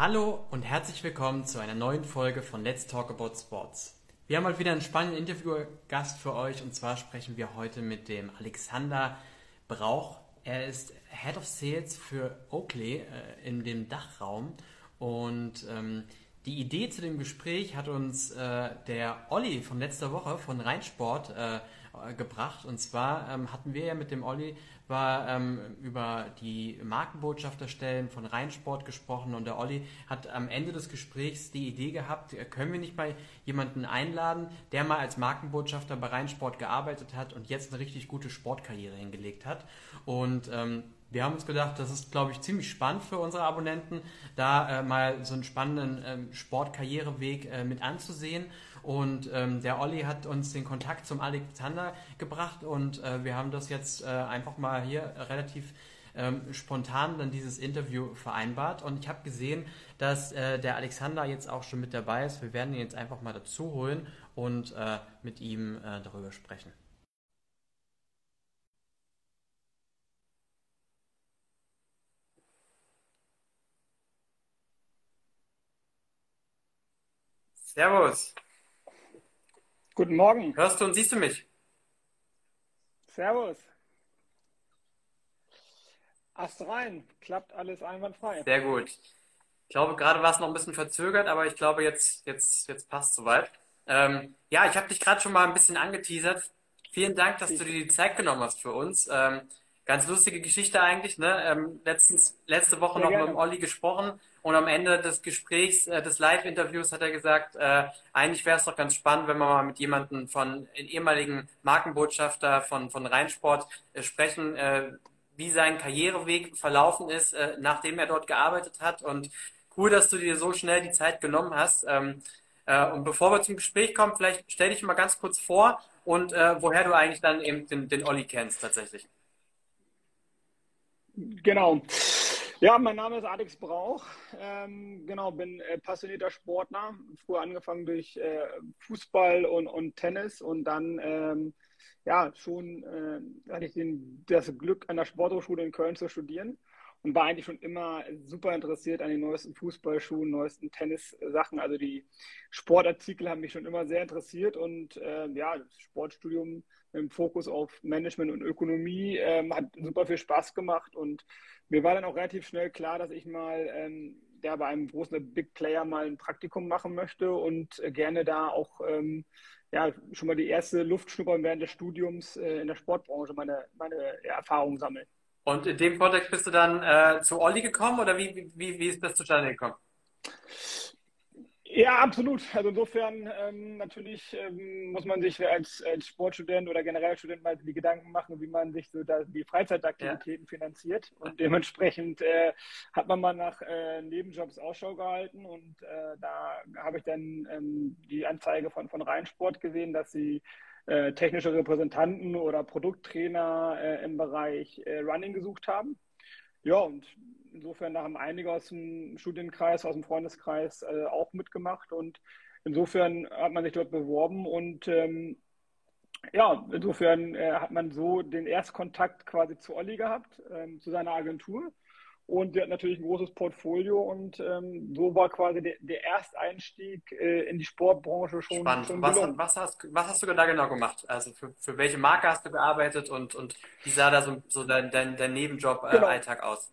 Hallo und herzlich willkommen zu einer neuen Folge von Let's Talk About Sports. Wir haben mal wieder einen spannenden Interviewgast für euch und zwar sprechen wir heute mit dem Alexander Brauch. Er ist Head of Sales für Oakley äh, in dem Dachraum und ähm, die Idee zu dem Gespräch hat uns äh, der Olli von letzter Woche von Rheinsport äh, gebracht. Und zwar ähm, hatten wir ja mit dem Olli war ähm, über die Markenbotschafterstellen von Rheinsport gesprochen und der Olli hat am Ende des Gesprächs die Idee gehabt, äh, können wir nicht mal jemanden einladen, der mal als Markenbotschafter bei Rheinsport gearbeitet hat und jetzt eine richtig gute Sportkarriere hingelegt hat. Und ähm, wir haben uns gedacht, das ist, glaube ich, ziemlich spannend für unsere Abonnenten, da äh, mal so einen spannenden ähm, Sportkarriereweg äh, mit anzusehen. Und ähm, der Olli hat uns den Kontakt zum Alexander gebracht und äh, wir haben das jetzt äh, einfach mal hier relativ ähm, spontan dann dieses Interview vereinbart. Und ich habe gesehen, dass äh, der Alexander jetzt auch schon mit dabei ist. Wir werden ihn jetzt einfach mal dazu holen und äh, mit ihm äh, darüber sprechen. Servus. Guten Morgen. Hörst du und siehst du mich? Servus. Ast rein, klappt alles einwandfrei. Sehr gut. Ich glaube, gerade war es noch ein bisschen verzögert, aber ich glaube, jetzt, jetzt, jetzt passt soweit. Ähm, ja, ich habe dich gerade schon mal ein bisschen angeteasert. Vielen Dank, dass du dir die Zeit genommen hast für uns. Ähm, ganz lustige Geschichte eigentlich. Ne? Ähm, letztens, letzte Woche noch gerne. mit dem Olli gesprochen und am Ende des Gesprächs, äh, des Live-Interviews hat er gesagt, äh, eigentlich wäre es doch ganz spannend, wenn wir mal mit jemandem von ehemaligen Markenbotschafter von, von Rheinsport äh, sprechen, äh, wie sein Karriereweg verlaufen ist, äh, nachdem er dort gearbeitet hat. Und cool, dass du dir so schnell die Zeit genommen hast. Ähm, äh, und bevor wir zum Gespräch kommen, vielleicht stell dich mal ganz kurz vor und äh, woher du eigentlich dann eben den, den Olli kennst tatsächlich. Genau. Ja, mein Name ist Alex Brauch. Ähm, genau, bin äh, passionierter Sportler. Früher angefangen durch äh, Fußball und, und Tennis und dann ähm, ja schon äh, hatte ich den, das Glück, an der Sporthochschule in Köln zu studieren und war eigentlich schon immer super interessiert an den neuesten Fußballschuhen, neuesten Tennissachen. Also die Sportartikel haben mich schon immer sehr interessiert und äh, ja, das Sportstudium dem Fokus auf Management und Ökonomie ähm, hat super viel Spaß gemacht und mir war dann auch relativ schnell klar, dass ich mal ähm, ja, bei einem großen Big Player mal ein Praktikum machen möchte und äh, gerne da auch ähm, ja, schon mal die erste Luft schnuppern während des Studiums äh, in der Sportbranche meine, meine ja, Erfahrungen sammeln. Und in dem Kontext bist du dann äh, zu Olli gekommen oder wie, wie, wie ist das zustande gekommen? Ja, absolut. Also insofern ähm, natürlich ähm, muss man sich als, als Sportstudent oder generell Student mal die Gedanken machen, wie man sich so da die Freizeitaktivitäten ja. finanziert. Und dementsprechend äh, hat man mal nach äh, Nebenjobs Ausschau gehalten und äh, da habe ich dann ähm, die Anzeige von, von Rheinsport gesehen, dass sie äh, technische Repräsentanten oder Produkttrainer äh, im Bereich äh, Running gesucht haben. Ja, und insofern da haben einige aus dem Studienkreis, aus dem Freundeskreis äh, auch mitgemacht und insofern hat man sich dort beworben und ähm, ja, insofern äh, hat man so den Erstkontakt quasi zu Olli gehabt, ähm, zu seiner Agentur. Und der hat natürlich ein großes Portfolio und ähm, so war quasi der, der Ersteinstieg äh, in die Sportbranche schon. Spannend. Schon was, was, hast, was hast du da genau gemacht? Also für, für welche Marke hast du gearbeitet und, und wie sah da so, so dein, dein, dein Nebenjob-Alltag äh, genau. aus?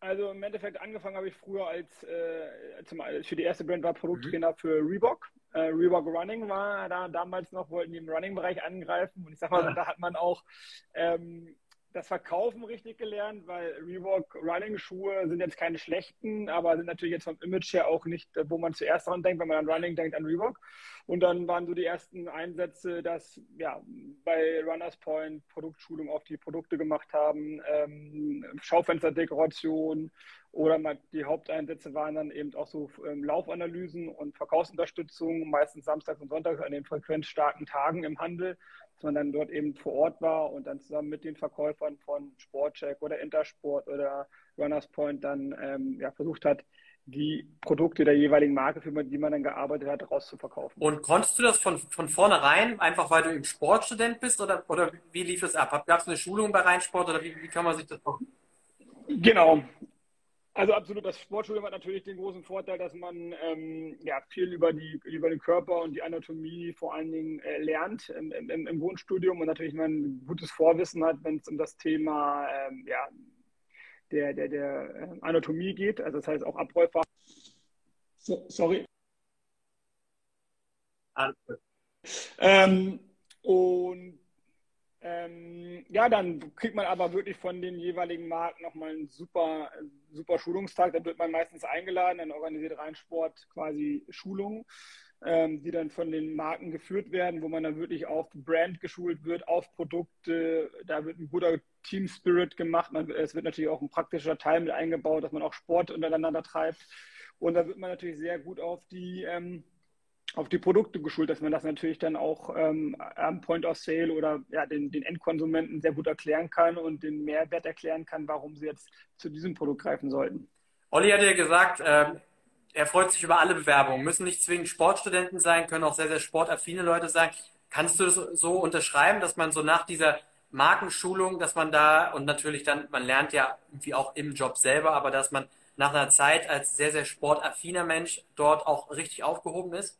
Also im Endeffekt angefangen habe ich früher als äh, zum, für die erste Brand war Produkttrainer mhm. für Reebok. Äh, Reebok Running war da damals noch, wollten die im Running-Bereich angreifen und ich sag mal, ja. da hat man auch ähm, das Verkaufen richtig gelernt, weil Reebok Running Schuhe sind jetzt keine schlechten, aber sind natürlich jetzt vom Image her auch nicht, wo man zuerst dran denkt, wenn man an Running denkt, an Reebok. Und dann waren so die ersten Einsätze, dass ja bei Runners Point Produktschulung auf die Produkte gemacht haben, ähm, Schaufensterdekoration oder mal die Haupteinsätze waren dann eben auch so ähm, Laufanalysen und Verkaufsunterstützung, meistens samstags und sonntags an den frequenzstarken Tagen im Handel dass man dann dort eben vor Ort war und dann zusammen mit den Verkäufern von Sportcheck oder Intersport oder Runners Point dann ähm, ja, versucht hat, die Produkte der jeweiligen Marke, für die man dann gearbeitet hat, rauszuverkaufen. Und konntest du das von, von vornherein, einfach weil du eben Sportstudent bist oder, oder wie lief es ab? Gab es eine Schulung bei Rheinsport oder wie, wie kann man sich das machen? Genau. Also absolut, das Sportstudium hat natürlich den großen Vorteil, dass man ähm, ja, viel über, die, über den Körper und die Anatomie vor allen Dingen äh, lernt im, im, im, Grundstudium und natürlich man ein gutes Vorwissen hat, wenn es um das Thema ähm, ja, der, der, der äh, Anatomie geht. Also das heißt auch Abläufe. So, sorry. Ähm, und ähm, ja, dann kriegt man aber wirklich von den jeweiligen Marken nochmal einen super, super Schulungstag. Da wird man meistens eingeladen, dann organisiert Rheinsport quasi Schulungen, ähm, die dann von den Marken geführt werden, wo man dann wirklich auf Brand geschult wird, auf Produkte. Da wird ein guter Team Spirit gemacht. Man, es wird natürlich auch ein praktischer Teil mit eingebaut, dass man auch Sport untereinander treibt. Und da wird man natürlich sehr gut auf die ähm, auf die Produkte geschult, dass man das natürlich dann auch ähm, am Point of Sale oder ja, den, den Endkonsumenten sehr gut erklären kann und den Mehrwert erklären kann, warum sie jetzt zu diesem Produkt greifen sollten. Olli hat ja gesagt, äh, er freut sich über alle Bewerbungen. Müssen nicht zwingend Sportstudenten sein, können auch sehr, sehr sportaffine Leute sein. Kannst du das so unterschreiben, dass man so nach dieser Markenschulung, dass man da und natürlich dann, man lernt ja wie auch im Job selber, aber dass man nach einer Zeit als sehr, sehr sportaffiner Mensch dort auch richtig aufgehoben ist?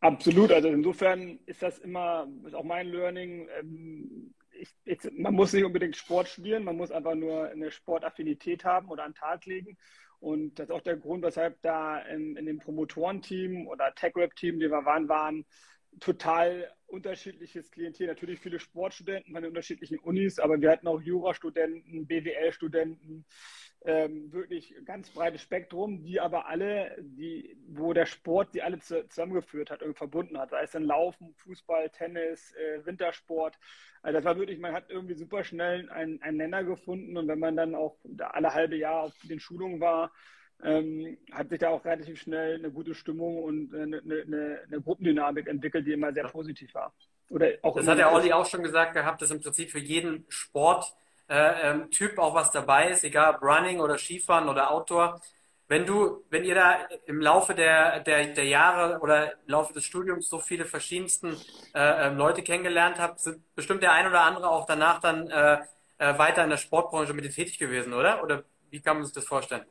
Absolut, also insofern ist das immer, ist auch mein Learning. Ähm, ich, ich, man muss nicht unbedingt Sport studieren, man muss einfach nur eine Sportaffinität haben oder an den Tag legen. Und das ist auch der Grund, weshalb da in, in dem Promotorenteam oder Tech-Rap-Team, die wir waren, waren total unterschiedliches Klientel. Natürlich viele Sportstudenten von den unterschiedlichen Unis, aber wir hatten auch Jurastudenten, BWL-Studenten, ähm, wirklich ganz breites Spektrum, die aber alle, die, wo der Sport die alle zusammengeführt hat und verbunden hat. Sei es dann Laufen, Fußball, Tennis, äh, Wintersport. Also das war wirklich, man hat irgendwie super schnell einen, einen Nenner gefunden und wenn man dann auch alle halbe Jahr auf den Schulungen war, ähm, hat sich da auch relativ schnell eine gute Stimmung und eine, eine, eine Gruppendynamik entwickelt, die immer sehr positiv war. Oder auch das hat der Olli auch schon gesagt gehabt, dass im Prinzip für jeden Sport äh, ähm, Typ auch was dabei ist, egal ob Running oder Skifahren oder Outdoor. Wenn du, wenn ihr da im Laufe der, der, der Jahre oder im Laufe des Studiums so viele verschiedensten äh, ähm, Leute kennengelernt habt, sind bestimmt der ein oder andere auch danach dann äh, äh, weiter in der Sportbranche mit dir tätig gewesen, oder? Oder wie kann man sich das vorstellen?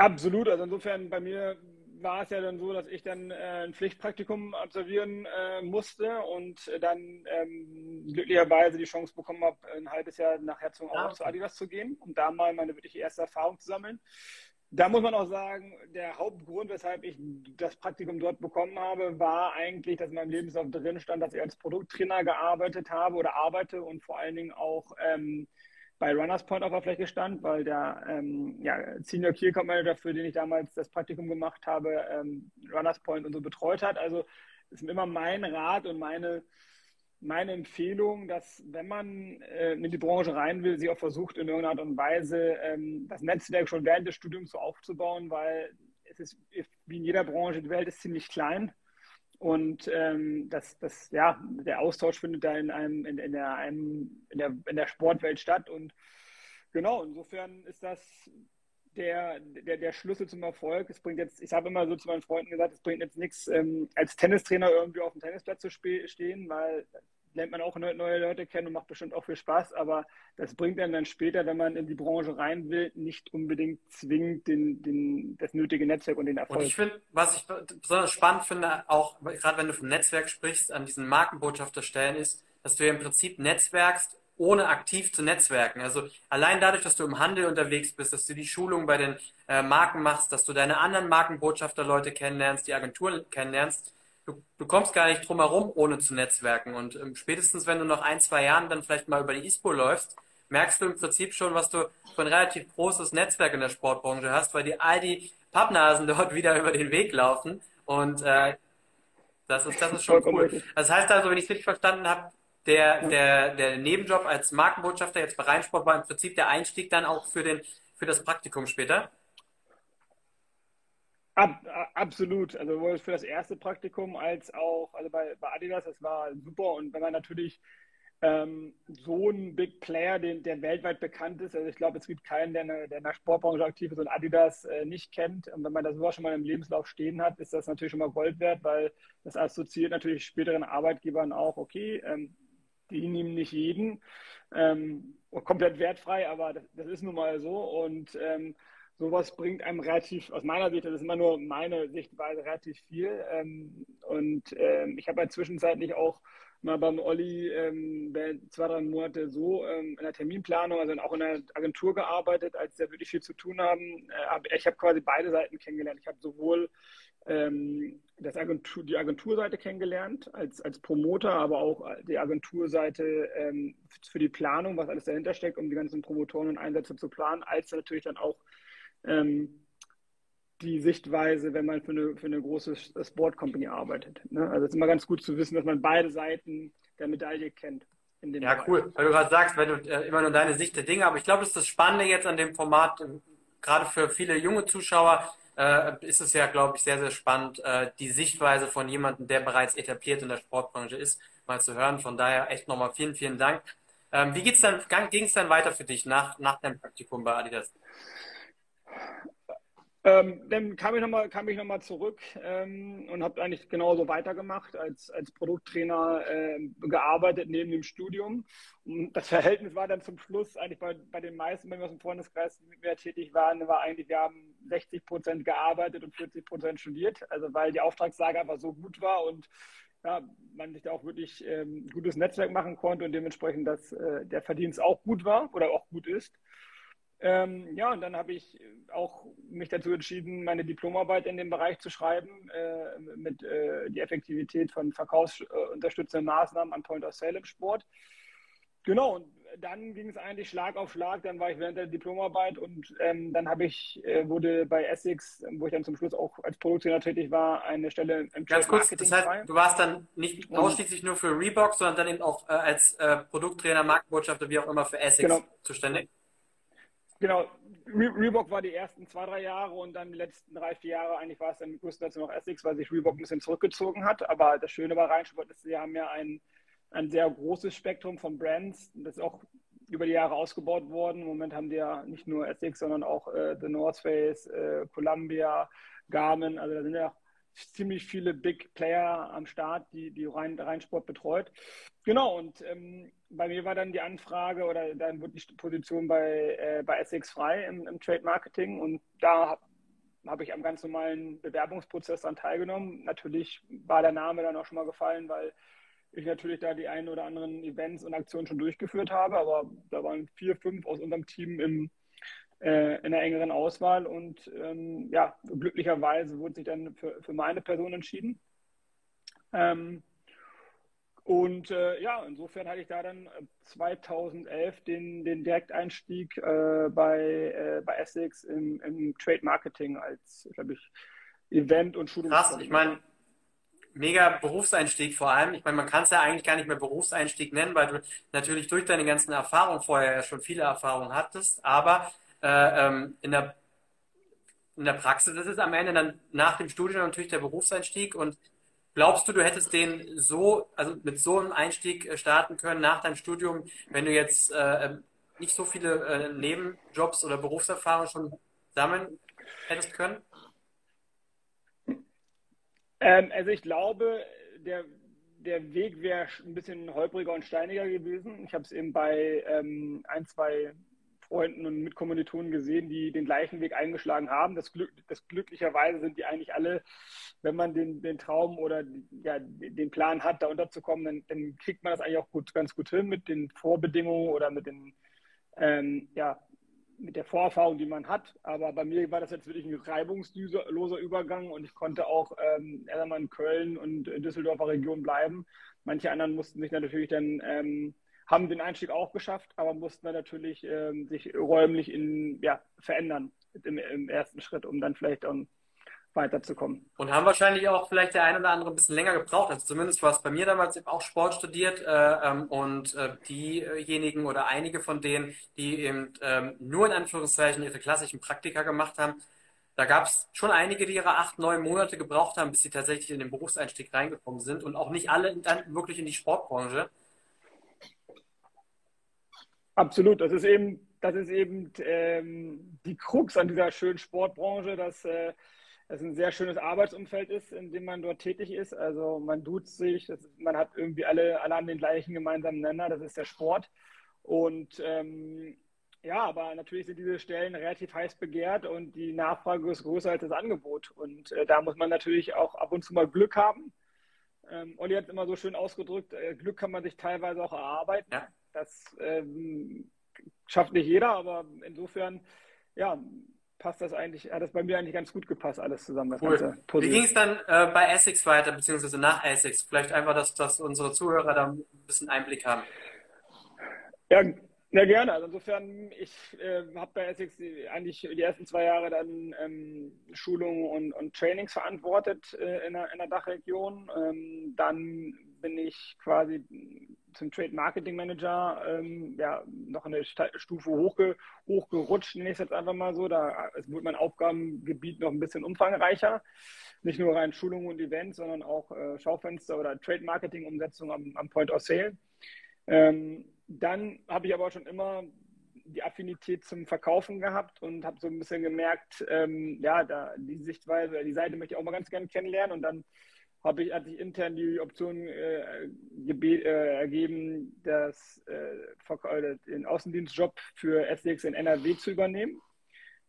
Absolut. Also insofern bei mir war es ja dann so, dass ich dann äh, ein Pflichtpraktikum absolvieren äh, musste und dann ähm, glücklicherweise die Chance bekommen habe, ein halbes Jahr nach Herzogenaurach ja. zu Adidas zu gehen, um da mal meine wirklich erste Erfahrung zu sammeln. Da muss man auch sagen, der Hauptgrund, weshalb ich das Praktikum dort bekommen habe, war eigentlich, dass in meinem Lebenslauf drin stand, dass ich als Produkttrainer gearbeitet habe oder arbeite und vor allen Dingen auch ähm, bei Runners Point auf der Fläche stand, weil der ähm, ja, Senior Key Account Manager, für den ich damals das Praktikum gemacht habe, ähm, Runners Point und so betreut hat. Also ist immer mein Rat und meine, meine Empfehlung, dass wenn man äh, in die Branche rein will, sie auch versucht, in irgendeiner Art und Weise ähm, das Netzwerk schon während des Studiums so aufzubauen, weil es ist wie in jeder Branche, die Welt ist ziemlich klein und ähm, das, das, ja, der Austausch findet da in einem, in, in, der, einem, in, der, in der Sportwelt statt. Und genau, insofern ist das der, der, der Schlüssel zum Erfolg. Es bringt jetzt, ich habe immer so zu meinen Freunden gesagt, es bringt jetzt nichts, ähm, als Tennistrainer irgendwie auf dem Tennisplatz zu stehen, weil lernt man auch neue Leute kennen und macht bestimmt auch viel Spaß, aber das bringt dann dann später, wenn man in die Branche rein will, nicht unbedingt zwingend den, den, das nötige Netzwerk und den Erfolg. Und ich finde, was ich besonders spannend finde, auch gerade wenn du vom Netzwerk sprichst, an diesen Markenbotschafterstellen ist, dass du ja im Prinzip netzwerkst, ohne aktiv zu netzwerken. Also allein dadurch, dass du im Handel unterwegs bist, dass du die Schulung bei den äh, Marken machst, dass du deine anderen Markenbotschafterleute kennenlernst, die Agenturen kennenlernst, du, du kommst gar nicht drum herum, ohne zu netzwerken. Und ähm, spätestens, wenn du nach ein, zwei Jahren dann vielleicht mal über die ISPO läufst, merkst du im Prinzip schon, was du für ein relativ großes Netzwerk in der Sportbranche hast, weil die all die Pappnasen dort wieder über den Weg laufen. Und äh, das ist, das ist schon cool. Das heißt also, wenn ich es richtig verstanden habe, der, der, der Nebenjob als Markenbotschafter jetzt bei Rheinsport war im Prinzip der Einstieg dann auch für, den, für das Praktikum später? Ab, absolut. Also sowohl für das erste Praktikum als auch also bei, bei Adidas, das war super. Und wenn man natürlich ähm, so ein Big Player, den, der weltweit bekannt ist, also ich glaube, es gibt keinen, der, eine, der in der Sportbranche aktiv ist und Adidas äh, nicht kennt. Und wenn man das sowas schon mal im Lebenslauf stehen hat, ist das natürlich schon mal Gold wert, weil das assoziiert natürlich späteren Arbeitgebern auch, okay, ähm, die nehmen nicht jeden. Ähm, komplett wertfrei, aber das, das ist nun mal so. Und ähm, sowas bringt einem relativ, aus meiner Sicht, das ist immer nur meine Sichtweise, relativ viel. Ähm, und ähm, ich habe ja zwischenzeitlich auch mal beim Olli ähm, zwei, drei Monate so ähm, in der Terminplanung, also auch in der Agentur gearbeitet, als wir wirklich viel zu tun haben. Äh, ich habe quasi beide Seiten kennengelernt. Ich habe sowohl ähm, das Agentur, die Agenturseite kennengelernt als, als Promoter, aber auch die Agenturseite ähm, für die Planung, was alles dahinter steckt, um die ganzen Promotoren und Einsätze zu planen, als natürlich dann auch ähm, die Sichtweise, wenn man für eine, für eine große Sport Company arbeitet. Ne? Also es ist immer ganz gut zu wissen, dass man beide Seiten der Medaille kennt. ja, Bereich. cool. Weil du gerade sagst, wenn du äh, immer nur deine Sicht der Dinge, aber ich glaube, das ist das Spannende jetzt an dem Format, gerade für viele junge Zuschauer, äh, ist es ja, glaube ich, sehr, sehr spannend, äh, die Sichtweise von jemandem, der bereits etabliert in der Sportbranche ist, mal zu hören. Von daher echt nochmal vielen, vielen Dank. Ähm, wie geht's dann, ging es dann weiter für dich nach, nach deinem Praktikum bei Adidas? Ähm, dann kam ich nochmal noch, zurück ähm, und habe eigentlich genauso weitergemacht, als, als Produkttrainer äh, gearbeitet neben dem Studium. Und das Verhältnis war dann zum Schluss eigentlich bei, bei den meisten, wenn wir aus dem Freundeskreis mit mir tätig waren, war eigentlich, wir haben 60 Prozent gearbeitet und 40 Prozent studiert. Also weil die Auftragslage einfach so gut war und ja, man sich da auch wirklich ähm, gutes Netzwerk machen konnte und dementsprechend, dass äh, der Verdienst auch gut war oder auch gut ist. Ähm, ja, und dann habe ich auch mich dazu entschieden, meine Diplomarbeit in dem Bereich zu schreiben, äh, mit äh, die Effektivität von verkaufsunterstützenden Maßnahmen an Point of Sale im Sport. Genau, und dann ging es eigentlich Schlag auf Schlag. Dann war ich während der Diplomarbeit und ähm, dann habe ich, äh, wurde bei Essex, wo ich dann zum Schluss auch als Produkttrainer tätig war, eine Stelle im Ganz kurz, das heißt, frei. du warst dann nicht ausschließlich nur für Reebok, sondern dann eben auch äh, als äh, Produkttrainer, Markenbotschafter, wie auch immer, für Essex genau. zuständig? Genau, Re Reebok war die ersten zwei, drei Jahre und dann die letzten drei, vier Jahre eigentlich war es dann größtenteils noch Essex, weil sich Reebok ein bisschen zurückgezogen hat. Aber das Schöne bei Rheinsport ist, sie haben ja ein, ein sehr großes Spektrum von Brands. Das ist auch über die Jahre ausgebaut worden. Im Moment haben die ja nicht nur Essex, sondern auch äh, The North Face, äh, Columbia, Garmin. Also da sind ja ziemlich viele Big Player am Start, die, die Rhein, Rheinsport betreut. Genau, und ähm, bei mir war dann die Anfrage oder dann wurde die Position bei, äh, bei Essex frei im, im Trade Marketing und da habe hab ich am ganz normalen Bewerbungsprozess dann teilgenommen. Natürlich war der Name dann auch schon mal gefallen, weil ich natürlich da die einen oder anderen Events und Aktionen schon durchgeführt habe, aber da waren vier, fünf aus unserem Team im, äh, in der engeren Auswahl und ähm, ja, glücklicherweise wurde sich dann für, für meine Person entschieden. Ähm, und äh, ja, insofern hatte ich da dann 2011 äh, den, den Direkteinstieg äh, bei, äh, bei Essex im, im Trade Marketing als, glaube ich, Event- und Schulung. Krass, ich meine, mega Berufseinstieg vor allem. Ich meine, man kann es ja eigentlich gar nicht mehr Berufseinstieg nennen, weil du natürlich durch deine ganzen Erfahrungen vorher ja schon viele Erfahrungen hattest, aber äh, ähm, in der in der Praxis ist es am Ende dann nach dem Studium natürlich der Berufseinstieg und Glaubst du, du hättest den so, also mit so einem Einstieg äh, starten können nach deinem Studium, wenn du jetzt äh, ähm, nicht so viele äh, Nebenjobs oder Berufserfahrung schon sammeln hättest können? Ähm, also ich glaube, der, der Weg wäre ein bisschen holpriger und steiniger gewesen. Ich habe es eben bei ähm, ein, zwei Freunden und Mitkommilitonen gesehen, die den gleichen Weg eingeschlagen haben. Das, Glück, das glücklicherweise sind die eigentlich alle, wenn man den, den Traum oder ja, den Plan hat, da unterzukommen, dann, dann kriegt man das eigentlich auch gut, ganz gut hin mit den Vorbedingungen oder mit den ähm, ja, mit der Vorerfahrung, die man hat. Aber bei mir war das jetzt wirklich ein reibungsloser Übergang und ich konnte auch ähm, in Köln und Düsseldorfer Region bleiben. Manche anderen mussten sich natürlich dann ähm, haben den Einstieg auch geschafft, aber mussten dann natürlich ähm, sich räumlich in, ja, verändern im, im, ersten Schritt, um dann vielleicht um, weiterzukommen. Und haben wahrscheinlich auch vielleicht der ein oder andere ein bisschen länger gebraucht. Also zumindest war es bei mir damals auch Sport studiert äh, ähm, und äh, diejenigen oder einige von denen, die eben ähm, nur in Anführungszeichen ihre klassischen Praktika gemacht haben, da gab es schon einige, die ihre acht, neun Monate gebraucht haben, bis sie tatsächlich in den Berufseinstieg reingekommen sind und auch nicht alle dann wirklich in die Sportbranche. Absolut, das ist eben, das ist eben ähm, die Krux an dieser schönen Sportbranche, dass äh, es ein sehr schönes Arbeitsumfeld ist, in dem man dort tätig ist. Also man duzt sich, ist, man hat irgendwie alle, alle an den gleichen gemeinsamen Nenner, das ist der Sport. Und ähm, ja, aber natürlich sind diese Stellen relativ heiß begehrt und die Nachfrage ist größer als das Angebot. Und äh, da muss man natürlich auch ab und zu mal Glück haben. Ähm, Olli hat immer so schön ausgedrückt, äh, Glück kann man sich teilweise auch erarbeiten. Ja. Das ähm, schafft nicht jeder, aber insofern, ja, passt das eigentlich, hat das bei mir eigentlich ganz gut gepasst, alles zusammen. cool. Wie ging es dann äh, bei Essex weiter, beziehungsweise nach Essex? Vielleicht einfach, dass, dass unsere Zuhörer da ein bisschen Einblick haben. Ja, ja, gerne. Also insofern, ich äh, habe bei Essex eigentlich die ersten zwei Jahre dann ähm, Schulungen und, und Trainings verantwortet äh, in, der, in der Dachregion. Ähm, dann bin ich quasi zum Trade Marketing Manager ähm, ja, noch eine Stufe hochge hochgerutscht, nenne ich es jetzt einfach mal so. Da wurde mein Aufgabengebiet noch ein bisschen umfangreicher. Nicht nur rein Schulungen und Events, sondern auch äh, Schaufenster oder Trade Marketing Umsetzung am, am Point of Sale. Ähm, dann habe ich aber schon immer die Affinität zum Verkaufen gehabt und habe so ein bisschen gemerkt, ähm, ja, da die Sichtweise, die Seite möchte ich auch mal ganz gerne kennenlernen. Und dann habe ich, hat sich intern die Option äh, äh, ergeben, das, äh, den Außendienstjob für SDX in NRW zu übernehmen.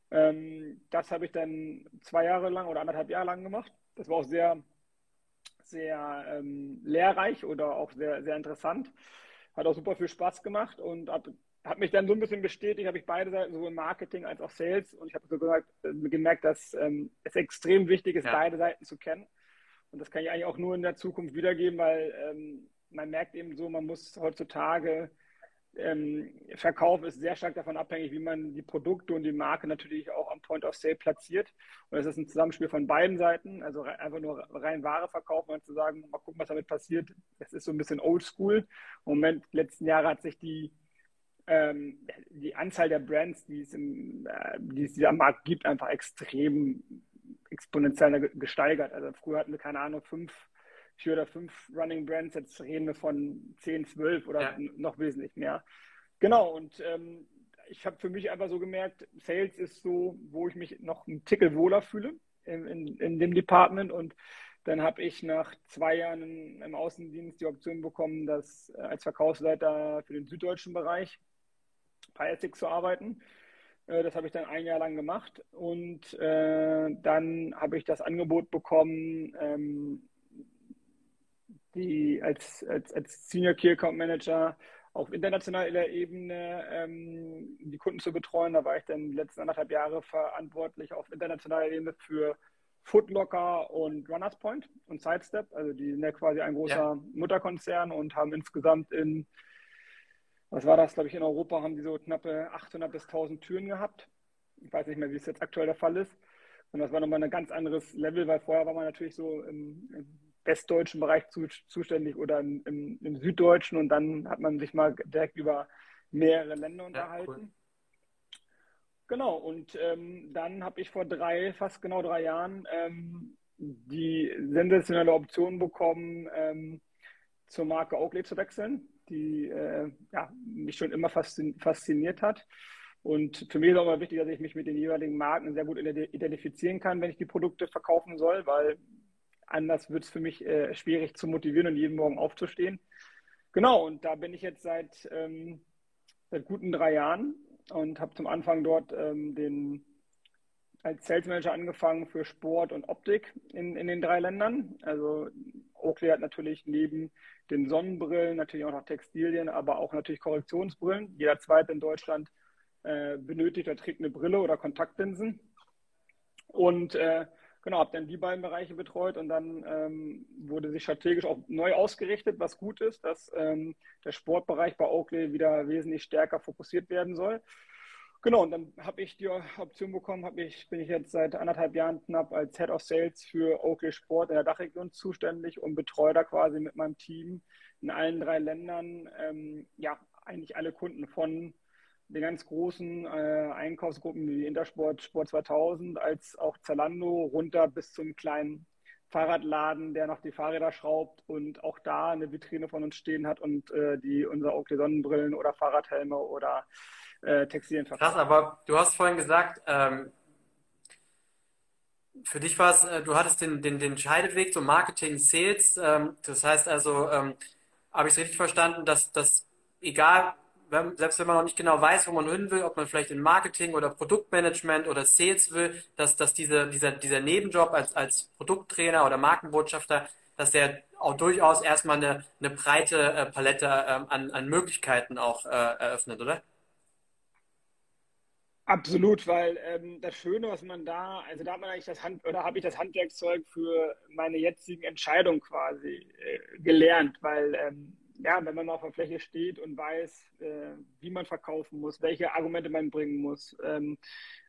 Ähm, das habe ich dann zwei Jahre lang oder anderthalb Jahre lang gemacht. Das war auch sehr, sehr ähm, lehrreich oder auch sehr, sehr interessant. Hat auch super viel Spaß gemacht und hat, hat mich dann so ein bisschen bestätigt, habe ich beide Seiten, sowohl Marketing als auch Sales. Und ich habe so gesagt, äh, gemerkt, dass ähm, es extrem wichtig ist, ja. beide Seiten zu kennen. Und das kann ich eigentlich auch nur in der Zukunft wiedergeben, weil ähm, man merkt eben so, man muss heutzutage ähm, Verkauf ist sehr stark davon abhängig, wie man die Produkte und die Marke natürlich auch am Point of Sale platziert. Und es ist ein Zusammenspiel von beiden Seiten. Also einfach nur rein Ware verkaufen und zu sagen, mal gucken, was damit passiert. Das ist so ein bisschen oldschool. Im Moment, letzten Jahre hat sich die, ähm, die Anzahl der Brands, die es, im, äh, die es am Markt gibt, einfach extrem exponentiell gesteigert. Also früher hatten wir, keine Ahnung, fünf vier oder fünf Running Brands, jetzt reden wir von zehn, zwölf oder ja. noch wesentlich mehr. Genau, und ähm, ich habe für mich einfach so gemerkt, Sales ist so, wo ich mich noch einen Tickel wohler fühle in, in, in dem Department und dann habe ich nach zwei Jahren im Außendienst die Option bekommen, das äh, als Verkaufsleiter für den süddeutschen Bereich bei Essex zu arbeiten. Äh, das habe ich dann ein Jahr lang gemacht und äh, dann habe ich das Angebot bekommen, ähm, die als, als, als Senior Key Account Manager auf internationaler Ebene ähm, die Kunden zu betreuen. Da war ich dann die letzten anderthalb Jahre verantwortlich auf internationaler Ebene für Footlocker und Runners Point und Sidestep. Also die sind ja quasi ein großer ja. Mutterkonzern und haben insgesamt in, was war das, glaube ich, in Europa haben die so knappe 800 bis 1000 Türen gehabt. Ich weiß nicht mehr, wie es jetzt aktuell der Fall ist. Und das war nochmal ein ganz anderes Level, weil vorher war man natürlich so im, im westdeutschen Bereich zu, zuständig oder im, im, im, süddeutschen und dann hat man sich mal direkt über mehrere Länder unterhalten. Ja, cool. Genau, und ähm, dann habe ich vor drei, fast genau drei Jahren ähm, die sensationelle Option bekommen, ähm, zur Marke Oakley zu wechseln, die äh, ja, mich schon immer fasziniert hat. Und für mich ist auch immer wichtig, dass ich mich mit den jeweiligen Marken sehr gut identifizieren kann, wenn ich die Produkte verkaufen soll, weil Anders wird es für mich äh, schwierig zu motivieren und jeden Morgen aufzustehen. Genau, und da bin ich jetzt seit, ähm, seit guten drei Jahren und habe zum Anfang dort ähm, den, als Sales Manager angefangen für Sport und Optik in, in den drei Ländern. Also Oakley hat natürlich neben den Sonnenbrillen natürlich auch noch Textilien, aber auch natürlich Korrektionsbrillen. Jeder zweite in Deutschland äh, benötigt oder trägt eine Brille oder Kontaktlinsen. Und äh, genau, habe dann die beiden Bereiche betreut und dann ähm, wurde sich strategisch auch neu ausgerichtet, was gut ist, dass ähm, der Sportbereich bei Oakley wieder wesentlich stärker fokussiert werden soll. Genau, und dann habe ich die Option bekommen, ich, bin ich jetzt seit anderthalb Jahren knapp als Head of Sales für Oakley Sport in der Dachregion zuständig und betreue da quasi mit meinem Team in allen drei Ländern ähm, ja eigentlich alle Kunden von den ganz großen äh, Einkaufsgruppen wie Intersport, Sport 2000, als auch Zalando runter bis zum kleinen Fahrradladen, der noch die Fahrräder schraubt und auch da eine Vitrine von uns stehen hat und äh, die unser Oakley Sonnenbrillen oder Fahrradhelme oder äh, Textilien verkauft. Krass, aber du hast vorhin gesagt, ähm, für dich war es, äh, du hattest den, den, den Scheideweg zum Marketing, Sales. Ähm, das heißt also, ähm, habe ich es richtig verstanden, dass, dass egal selbst wenn man noch nicht genau weiß, wo man hin will, ob man vielleicht in Marketing oder Produktmanagement oder Sales will, dass, dass diese, dieser, dieser Nebenjob als, als Produkttrainer oder Markenbotschafter, dass der auch durchaus erstmal eine, eine breite äh, Palette ähm, an, an Möglichkeiten auch äh, eröffnet, oder? Absolut, weil ähm, das Schöne, was man da, also da hat man eigentlich das Hand oder habe ich das Handwerkszeug für meine jetzigen Entscheidungen quasi äh, gelernt, weil ähm, ja, wenn man auf der Fläche steht und weiß, äh, wie man verkaufen muss, welche Argumente man bringen muss, ähm,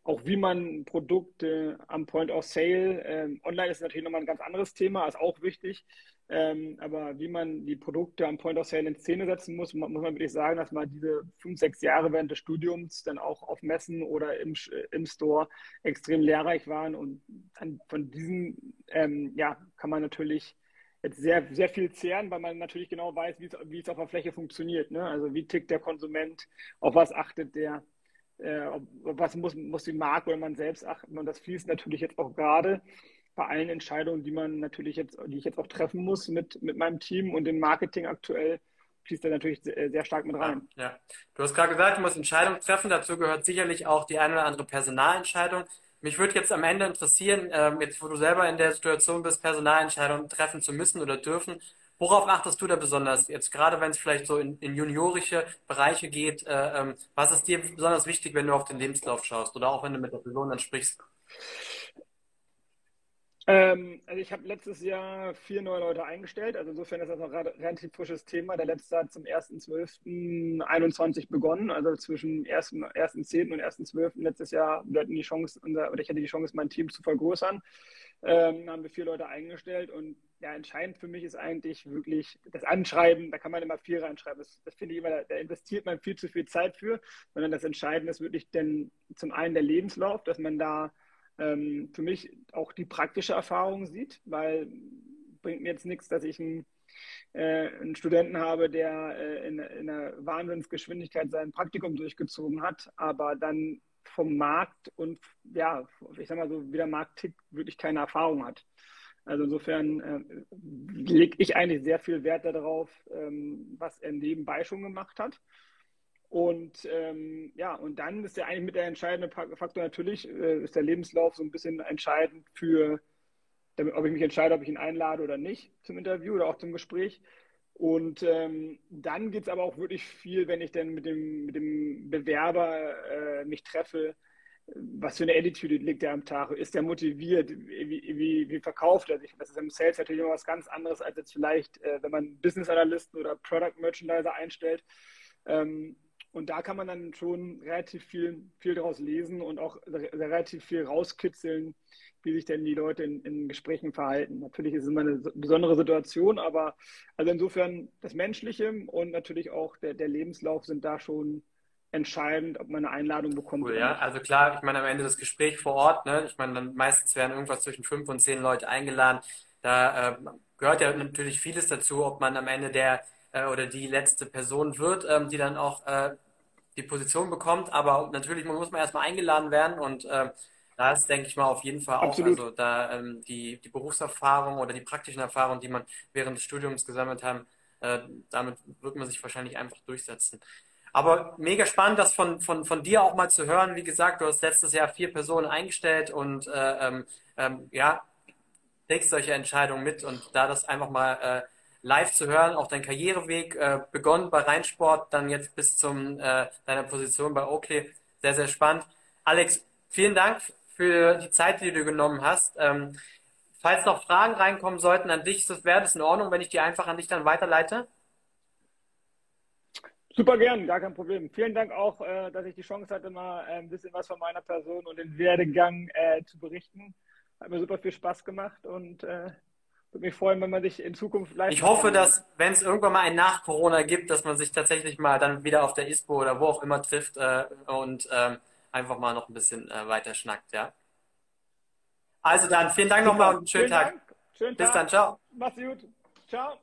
auch wie man Produkte am Point of Sale, ähm, online ist natürlich nochmal ein ganz anderes Thema, ist auch wichtig, ähm, aber wie man die Produkte am Point of Sale in Szene setzen muss, muss man wirklich sagen, dass man diese fünf, sechs Jahre während des Studiums dann auch auf Messen oder im, im Store extrem lehrreich waren und von diesen, ähm, ja, kann man natürlich jetzt sehr, sehr viel zehren, weil man natürlich genau weiß, wie es, auf der Fläche funktioniert. Ne? Also wie tickt der Konsument, auf was achtet der, äh, auf was muss, muss die Marke oder man selbst achten. Und das fließt natürlich jetzt auch gerade bei allen Entscheidungen, die man natürlich jetzt, die ich jetzt auch treffen muss mit, mit meinem Team und dem Marketing aktuell, fließt da natürlich sehr, sehr stark mit rein. Ja, ja. Du hast gerade gesagt, du musst Entscheidungen treffen. Dazu gehört sicherlich auch die eine oder andere Personalentscheidung. Mich würde jetzt am Ende interessieren, ähm, jetzt wo du selber in der Situation bist, Personalentscheidungen treffen zu müssen oder dürfen, worauf achtest du da besonders? Jetzt gerade wenn es vielleicht so in, in juniorische Bereiche geht, äh, ähm, was ist dir besonders wichtig, wenn du auf den Lebenslauf schaust oder auch wenn du mit der Person dann sprichst? Ähm, also ich habe letztes Jahr vier neue Leute eingestellt, also insofern ist das noch ein relativ frisches Thema. Der letzte hat zum 1.12.21 begonnen, also zwischen 1.10. und 1.12. letztes Jahr. Wir hatten die Chance, unser, oder ich hatte die Chance, mein Team zu vergrößern. Ähm, haben wir vier Leute eingestellt und ja, entscheidend für mich ist eigentlich wirklich das Anschreiben, da kann man immer viel reinschreiben. Das, das finde ich immer, da, da, investiert man viel zu viel Zeit für, sondern das Entscheidende ist wirklich denn zum einen der Lebenslauf, dass man da ähm, für mich auch die praktische Erfahrung sieht, weil bringt mir jetzt nichts, dass ich einen, äh, einen Studenten habe, der äh, in, in einer Wahnsinnsgeschwindigkeit sein Praktikum durchgezogen hat, aber dann vom Markt und ja, ich sag mal so, wie der Markt tickt, wirklich keine Erfahrung hat. Also insofern äh, lege ich eigentlich sehr viel Wert darauf, ähm, was er nebenbei schon gemacht hat. Und ähm, ja, und dann ist der eigentlich mit der entscheidende Faktor natürlich, äh, ist der Lebenslauf so ein bisschen entscheidend für, damit, ob ich mich entscheide, ob ich ihn einlade oder nicht zum Interview oder auch zum Gespräch. Und ähm, dann geht es aber auch wirklich viel, wenn ich dann mit dem, mit dem Bewerber äh, mich treffe, was für eine Attitude liegt er am Tag? Ist er motiviert? Wie, wie, wie verkauft er sich? Das ist im Sales natürlich immer was ganz anderes, als jetzt vielleicht, äh, wenn man Business Analysten oder Product Merchandiser einstellt. Ähm, und da kann man dann schon relativ viel, viel daraus lesen und auch relativ viel rauskitzeln, wie sich denn die Leute in, in Gesprächen verhalten. Natürlich ist es immer eine besondere Situation, aber also insofern das Menschliche und natürlich auch der, der Lebenslauf sind da schon entscheidend, ob man eine Einladung bekommt. Cool, ja. Also klar, ich meine am Ende das Gespräch vor Ort, ne? ich meine, dann meistens werden irgendwas zwischen fünf und zehn Leute eingeladen. Da äh, gehört ja natürlich vieles dazu, ob man am Ende der äh, oder die letzte Person wird, ähm, die dann auch äh, die Position bekommt. Aber natürlich muss man erstmal eingeladen werden und äh, da ist, denke ich mal, auf jeden Fall auch Absolut. also da ähm, die, die Berufserfahrung oder die praktischen Erfahrungen, die man während des Studiums gesammelt hat, äh, damit wird man sich wahrscheinlich einfach durchsetzen. Aber mega spannend, das von, von, von dir auch mal zu hören. Wie gesagt, du hast letztes Jahr vier Personen eingestellt und äh, ähm, ähm, ja, trägst solche Entscheidungen mit und da das einfach mal äh, live zu hören, auch dein Karriereweg, äh, begonnen bei Rheinsport, dann jetzt bis zum äh, deiner Position bei Oakley. Sehr, sehr spannend. Alex, vielen Dank für die Zeit, die du genommen hast. Ähm, falls noch Fragen reinkommen sollten an dich, wäre das in Ordnung, wenn ich die einfach an dich dann weiterleite? Super gern, gar kein Problem. Vielen Dank auch, äh, dass ich die Chance hatte, mal äh, ein bisschen was von meiner Person und den Werdegang äh, zu berichten. Hat mir super viel Spaß gemacht und äh, würde mich freuen, wenn man sich in Zukunft live. Ich hoffe, dass, wenn es irgendwann mal ein Nach-Corona gibt, dass man sich tatsächlich mal dann wieder auf der ISPO oder wo auch immer trifft äh, und ähm, einfach mal noch ein bisschen äh, weiter schnackt, ja. Also dann, vielen Dank nochmal und einen schönen, schönen Tag. Dank. Schönen Bis Tag. dann, ciao. Mach's gut. Ciao.